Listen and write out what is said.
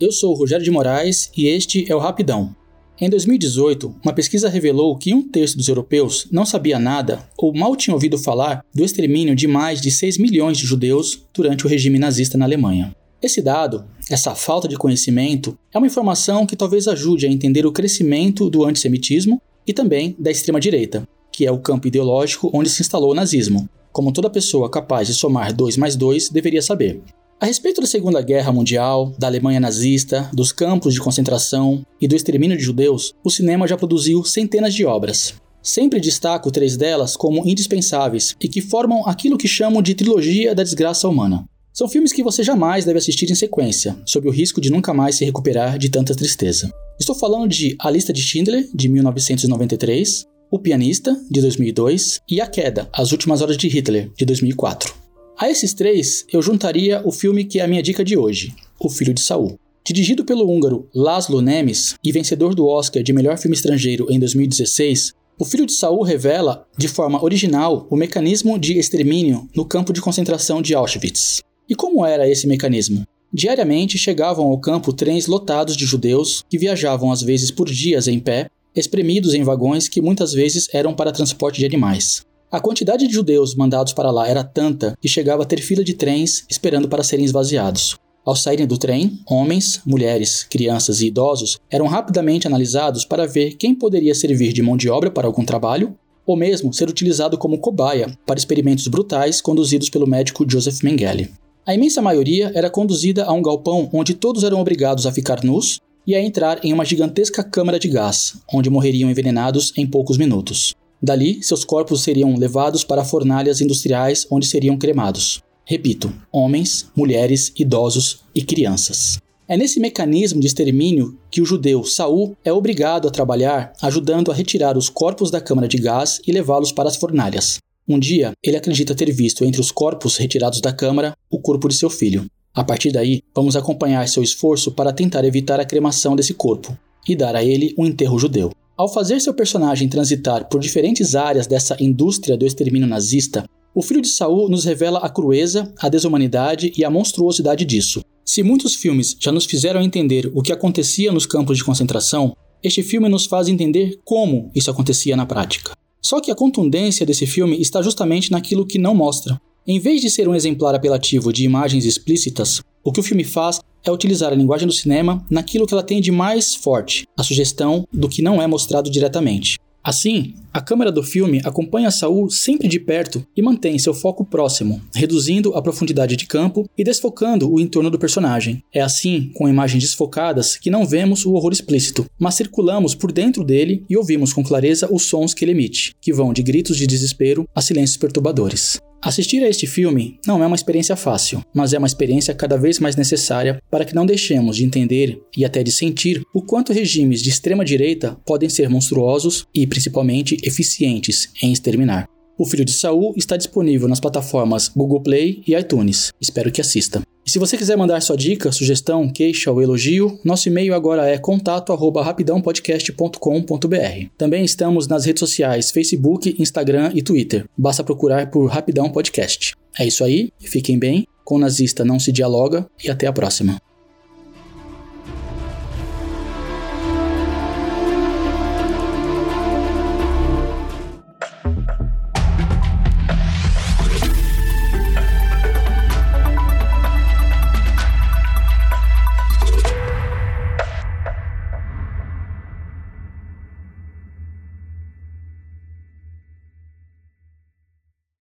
eu sou o Rogério de Moraes e este é o Rapidão. Em 2018, uma pesquisa revelou que um terço dos europeus não sabia nada ou mal tinha ouvido falar do extermínio de mais de 6 milhões de judeus durante o regime nazista na Alemanha. Esse dado, essa falta de conhecimento, é uma informação que talvez ajude a entender o crescimento do antissemitismo e também da extrema-direita, que é o campo ideológico onde se instalou o nazismo, como toda pessoa capaz de somar 2 mais 2 deveria saber. A respeito da Segunda Guerra Mundial, da Alemanha nazista, dos campos de concentração e do extermínio de judeus, o cinema já produziu centenas de obras. Sempre destaco três delas como indispensáveis e que formam aquilo que chamo de trilogia da desgraça humana. São filmes que você jamais deve assistir em sequência, sob o risco de nunca mais se recuperar de tanta tristeza. Estou falando de A Lista de Schindler, de 1993, O Pianista, de 2002 e A Queda, As Últimas Horas de Hitler, de 2004. A esses três, eu juntaria o filme que é a minha dica de hoje, O Filho de Saul. Dirigido pelo húngaro Laszlo Nemes e vencedor do Oscar de melhor filme estrangeiro em 2016, o Filho de Saul revela, de forma original, o mecanismo de extermínio no campo de concentração de Auschwitz. E como era esse mecanismo? Diariamente chegavam ao campo trens lotados de judeus que viajavam às vezes por dias em pé, espremidos em vagões que muitas vezes eram para transporte de animais. A quantidade de judeus mandados para lá era tanta que chegava a ter fila de trens esperando para serem esvaziados. Ao saírem do trem, homens, mulheres, crianças e idosos eram rapidamente analisados para ver quem poderia servir de mão de obra para algum trabalho ou mesmo ser utilizado como cobaia para experimentos brutais conduzidos pelo médico Joseph Mengele. A imensa maioria era conduzida a um galpão onde todos eram obrigados a ficar nus e a entrar em uma gigantesca câmara de gás, onde morreriam envenenados em poucos minutos. Dali, seus corpos seriam levados para fornalhas industriais onde seriam cremados. Repito: homens, mulheres, idosos e crianças. É nesse mecanismo de extermínio que o judeu Saul é obrigado a trabalhar, ajudando a retirar os corpos da câmara de gás e levá-los para as fornalhas. Um dia, ele acredita ter visto entre os corpos retirados da câmara o corpo de seu filho. A partir daí, vamos acompanhar seu esforço para tentar evitar a cremação desse corpo e dar a ele um enterro judeu. Ao fazer seu personagem transitar por diferentes áreas dessa indústria do extermínio nazista, o filho de Saul nos revela a crueza, a desumanidade e a monstruosidade disso. Se muitos filmes já nos fizeram entender o que acontecia nos campos de concentração, este filme nos faz entender como isso acontecia na prática. Só que a contundência desse filme está justamente naquilo que não mostra. Em vez de ser um exemplar apelativo de imagens explícitas, o que o filme faz é utilizar a linguagem do cinema naquilo que ela tem de mais forte, a sugestão do que não é mostrado diretamente. Assim, a câmera do filme acompanha Saul sempre de perto e mantém seu foco próximo, reduzindo a profundidade de campo e desfocando o entorno do personagem. É assim, com imagens desfocadas, que não vemos o horror explícito, mas circulamos por dentro dele e ouvimos com clareza os sons que ele emite, que vão de gritos de desespero a silêncios perturbadores. Assistir a este filme não é uma experiência fácil, mas é uma experiência cada vez mais necessária para que não deixemos de entender e até de sentir o quanto regimes de extrema direita podem ser monstruosos e principalmente eficientes em exterminar. O Filho de Saul está disponível nas plataformas Google Play e iTunes. Espero que assista. Se você quiser mandar sua dica, sugestão, queixa ou elogio, nosso e-mail agora é contato@rapidãopodcast.com.br. Também estamos nas redes sociais Facebook, Instagram e Twitter. Basta procurar por Rapidão Podcast. É isso aí, fiquem bem, com nazista não se dialoga e até a próxima.